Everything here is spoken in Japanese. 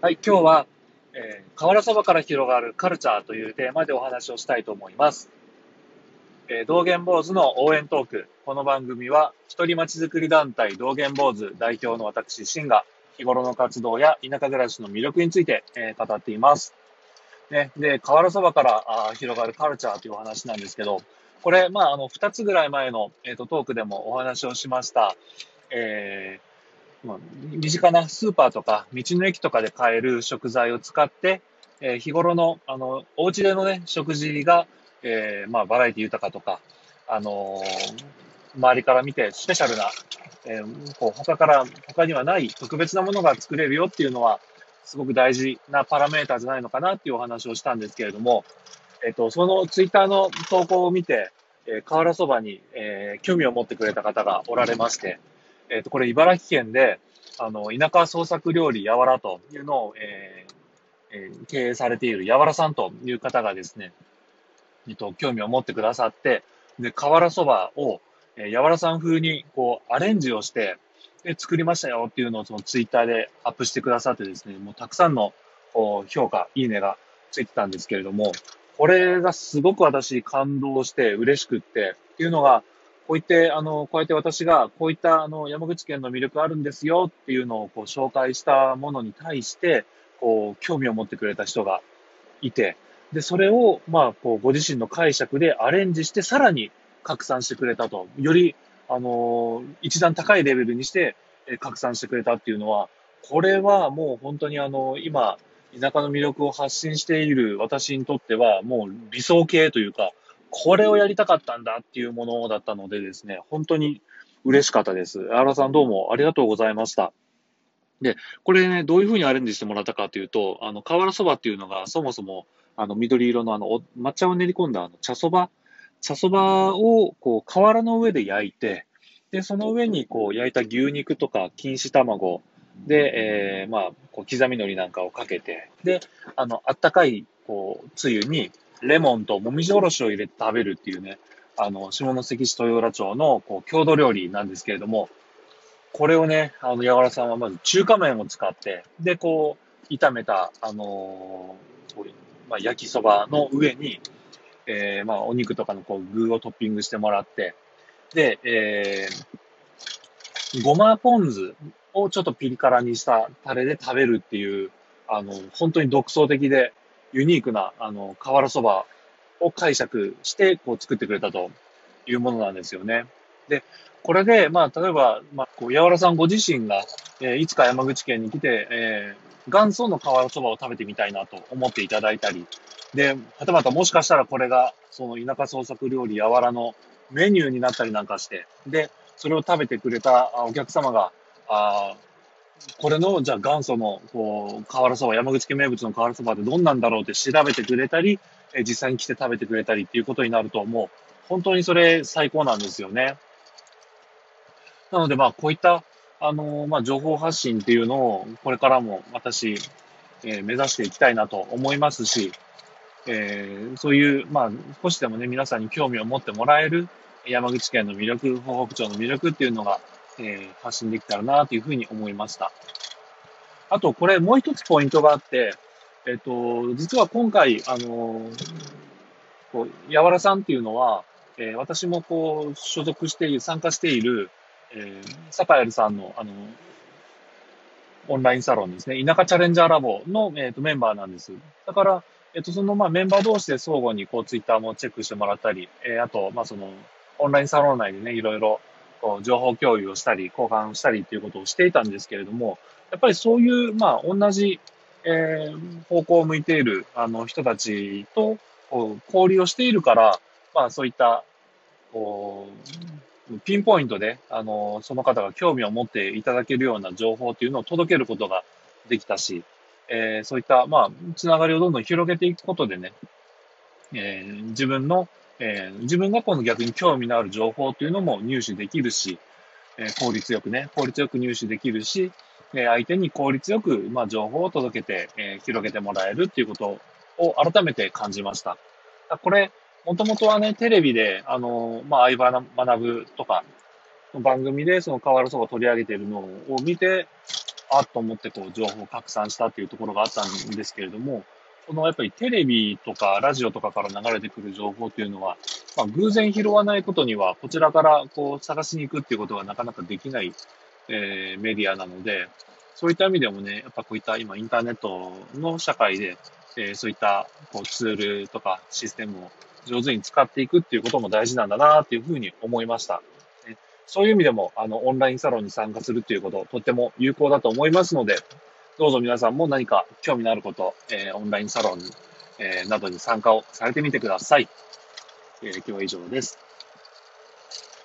はい、今日は、えー、瓦そばから広がるカルチャーというテーマでお話をしたいと思います。えー、道元坊主の応援トーク。この番組は、一人町づくり団体道元坊主代表の私、シンが、日頃の活動や田舎暮らしの魅力について、えー、語っています。ね、で、瓦そばからあ広がるカルチャーというお話なんですけど、これ、まあ、あの、二つぐらい前の、えーと、トークでもお話をしました、えー、まあ、身近なスーパーとか道の駅とかで買える食材を使って、えー、日頃の、あの、お家でのね、食事が、えー、まあ、バラエティ豊かとか、あのー、周りから見てスペシャルな、えー、こう他から、他にはない特別なものが作れるよっていうのは、すごく大事なパラメーターじゃないのかなっていうお話をしたんですけれども、えっと、そのツイッターの投稿を見て、えー、瓦そばに、えー、興味を持ってくれた方がおられまして、えっと、これ茨城県で、あの、田舎創作料理やわらというのを、えーえー、経営されているやわらさんという方がですね、えっと、興味を持ってくださって、で、瓦そばを、えー、やわらさん風に、こう、アレンジをして、で、作りましたよっていうのをそのツイッターでアップしてくださってですね、もうたくさんの評価、いいねがついてたんですけれども、これがすごく私感動して嬉しくってっていうのが、こういって、あの、こうやって私が、こういったあの山口県の魅力あるんですよっていうのをこう紹介したものに対して、こう、興味を持ってくれた人がいて、で、それを、まあ、こう、ご自身の解釈でアレンジして、さらに拡散してくれたと。よりあの、一段高いレベルにして、拡散してくれたっていうのは、これはもう本当にあの、今、田舎の魅力を発信している私にとっては、もう理想系というか、これをやりたかったんだっていうものだったのでですね、本当に嬉しかったです。荒さんどうもありがとうございました。で、これね、どういうふうにアレンジしてもらったかというと、あの、瓦そばっていうのが、そもそも、あの、緑色のあの、抹茶を練り込んだあの、茶そば茶そばを、こう、瓦の上で焼いて、で、その上に、こう、焼いた牛肉とか、錦糸卵で、えー、まあ、こう、刻み海苔なんかをかけて、で、あの、あったかい、こう、つゆに、レモンともみじおろしを入れて食べるっていうね、あの、下関市豊浦町の、こう、郷土料理なんですけれども、これをね、あの、やわらさんはまず中華麺を使って、で、こう、炒めた、あのー、まあ、焼きそばの上に、えー、まあ、お肉とかのこう具をトッピングしてもらって、で、えー、ごまポン酢をちょっとピリ辛にしたタレで食べるっていう、あの、本当に独創的でユニークな、あの、瓦そばを解釈して、こう作ってくれたというものなんですよね。で、これで、まあ、例えば、まあ、こう、やわらさんご自身が、えー、いつか山口県に来て、えー、元祖の瓦そばを食べてみたいなと思っていただいたり、で、はたまたもしかしたらこれが、その田舎創作料理やわらのメニューになったりなんかして、で、それを食べてくれたお客様が、あこれの、じゃあ元祖の、こう、瓦そば、山口県名物の瓦そばってどんなんだろうって調べてくれたり、え実際に来て食べてくれたりっていうことになると、もう、本当にそれ最高なんですよね。なので、まあ、こういった、あの、まあ、情報発信っていうのを、これからも私、え、目指していきたいなと思いますし、えー、そういう、まあ、少しでもね、皆さんに興味を持ってもらえる山口県の魅力、北北町の魅力っていうのが、えー、発信できたらなというふうに思いました。あと、これもう一つポイントがあって、えっ、と、実は今回、あのこう、やわらさんっていうのは、えー、私もこう、所属している、参加している、えー、サカエルさんの、あの、オンラインサロンですね、田舎チャレンジャーラボの、えーとメンバーなんです。だから、えっと、その、まあ、メンバー同士で相互に、こう、ツイッターもチェックしてもらったり、えー、あと、まあ、その、オンラインサロン内でね、いろいろ、情報共有をしたり、交換をしたりっていうことをしていたんですけれども、やっぱりそういう、まあ、同じ、えー、方向を向いている、あの、人たちと、こう、交流をしているから、まあ、そういった、こう、ピンポイントで、あの、その方が興味を持っていただけるような情報っていうのを届けることができたし、えー、そういった、まあ、つながりをどんどん広げていくことでね、えー、自分の、えー、自分がこの逆に興味のある情報というのも入手できるし、えー、効率よくね、効率よく入手できるし、えー、相手に効率よく、まあ、情報を届けて、えー、広げてもらえるっていうことを改めて感じました。これ、もともとはね、テレビで、あの、まあ、相場学ぶとか、番組でその変わるそば取り上げているのを見て、あっと思ってこう情報を拡散したっていうところがあったんですけれども、このやっぱりテレビとかラジオとかから流れてくる情報というのは、まあ、偶然拾わないことには、こちらからこう探しに行くっていうことがなかなかできない、えー、メディアなので、そういった意味でもね、やっぱこういった今インターネットの社会で、えー、そういったこうツールとかシステムを上手に使っていくっていうことも大事なんだなっていうふうに思いました。そういう意味でも、あの、オンラインサロンに参加するっていうこと、とっても有効だと思いますので、どうぞ皆さんも何か興味のあること、えー、オンラインサロン、えー、などに参加をされてみてください。えー、今日は以上です。